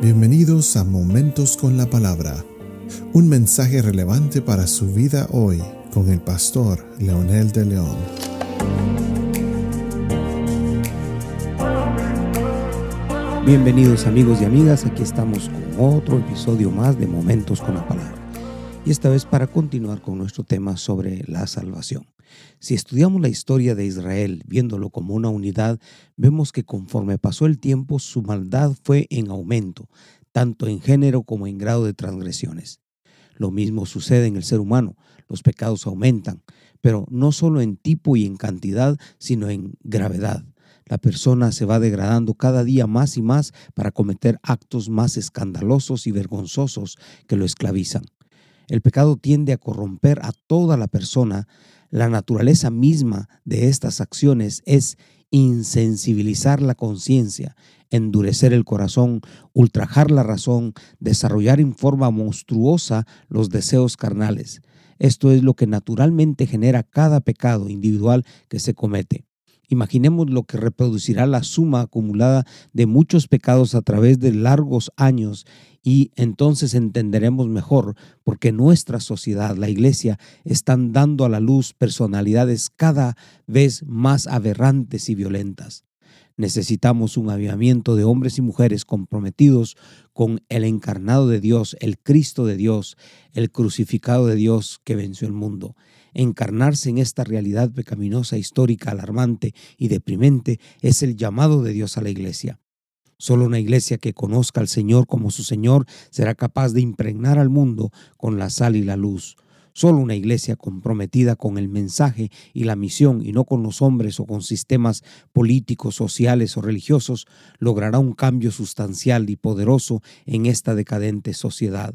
Bienvenidos a Momentos con la Palabra, un mensaje relevante para su vida hoy con el pastor Leonel de León. Bienvenidos amigos y amigas, aquí estamos con otro episodio más de Momentos con la Palabra. Y esta vez para continuar con nuestro tema sobre la salvación. Si estudiamos la historia de Israel viéndolo como una unidad, vemos que conforme pasó el tiempo su maldad fue en aumento, tanto en género como en grado de transgresiones. Lo mismo sucede en el ser humano, los pecados aumentan, pero no solo en tipo y en cantidad, sino en gravedad. La persona se va degradando cada día más y más para cometer actos más escandalosos y vergonzosos que lo esclavizan. El pecado tiende a corromper a toda la persona, la naturaleza misma de estas acciones es insensibilizar la conciencia, endurecer el corazón, ultrajar la razón, desarrollar en forma monstruosa los deseos carnales. Esto es lo que naturalmente genera cada pecado individual que se comete. Imaginemos lo que reproducirá la suma acumulada de muchos pecados a través de largos años y entonces entenderemos mejor por qué nuestra sociedad, la iglesia, están dando a la luz personalidades cada vez más aberrantes y violentas. Necesitamos un avivamiento de hombres y mujeres comprometidos con el encarnado de Dios, el Cristo de Dios, el crucificado de Dios que venció el mundo. Encarnarse en esta realidad pecaminosa, histórica, alarmante y deprimente es el llamado de Dios a la iglesia. Solo una iglesia que conozca al Señor como su Señor será capaz de impregnar al mundo con la sal y la luz. Solo una iglesia comprometida con el mensaje y la misión y no con los hombres o con sistemas políticos, sociales o religiosos logrará un cambio sustancial y poderoso en esta decadente sociedad.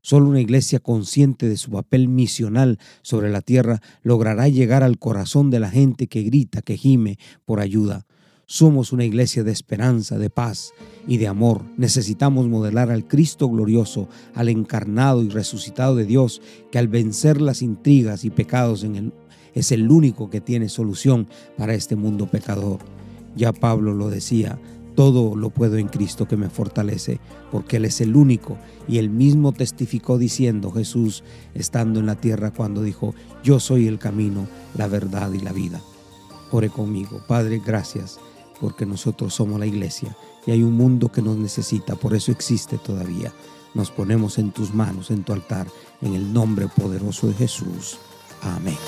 Solo una iglesia consciente de su papel misional sobre la tierra logrará llegar al corazón de la gente que grita, que gime por ayuda. Somos una iglesia de esperanza, de paz y de amor. Necesitamos modelar al Cristo glorioso, al encarnado y resucitado de Dios, que al vencer las intrigas y pecados en es el único que tiene solución para este mundo pecador. Ya Pablo lo decía, todo lo puedo en Cristo que me fortalece, porque Él es el único. Y Él mismo testificó diciendo Jesús, estando en la tierra, cuando dijo, yo soy el camino, la verdad y la vida. Ore conmigo, Padre, gracias porque nosotros somos la iglesia y hay un mundo que nos necesita, por eso existe todavía. Nos ponemos en tus manos, en tu altar, en el nombre poderoso de Jesús. Amén.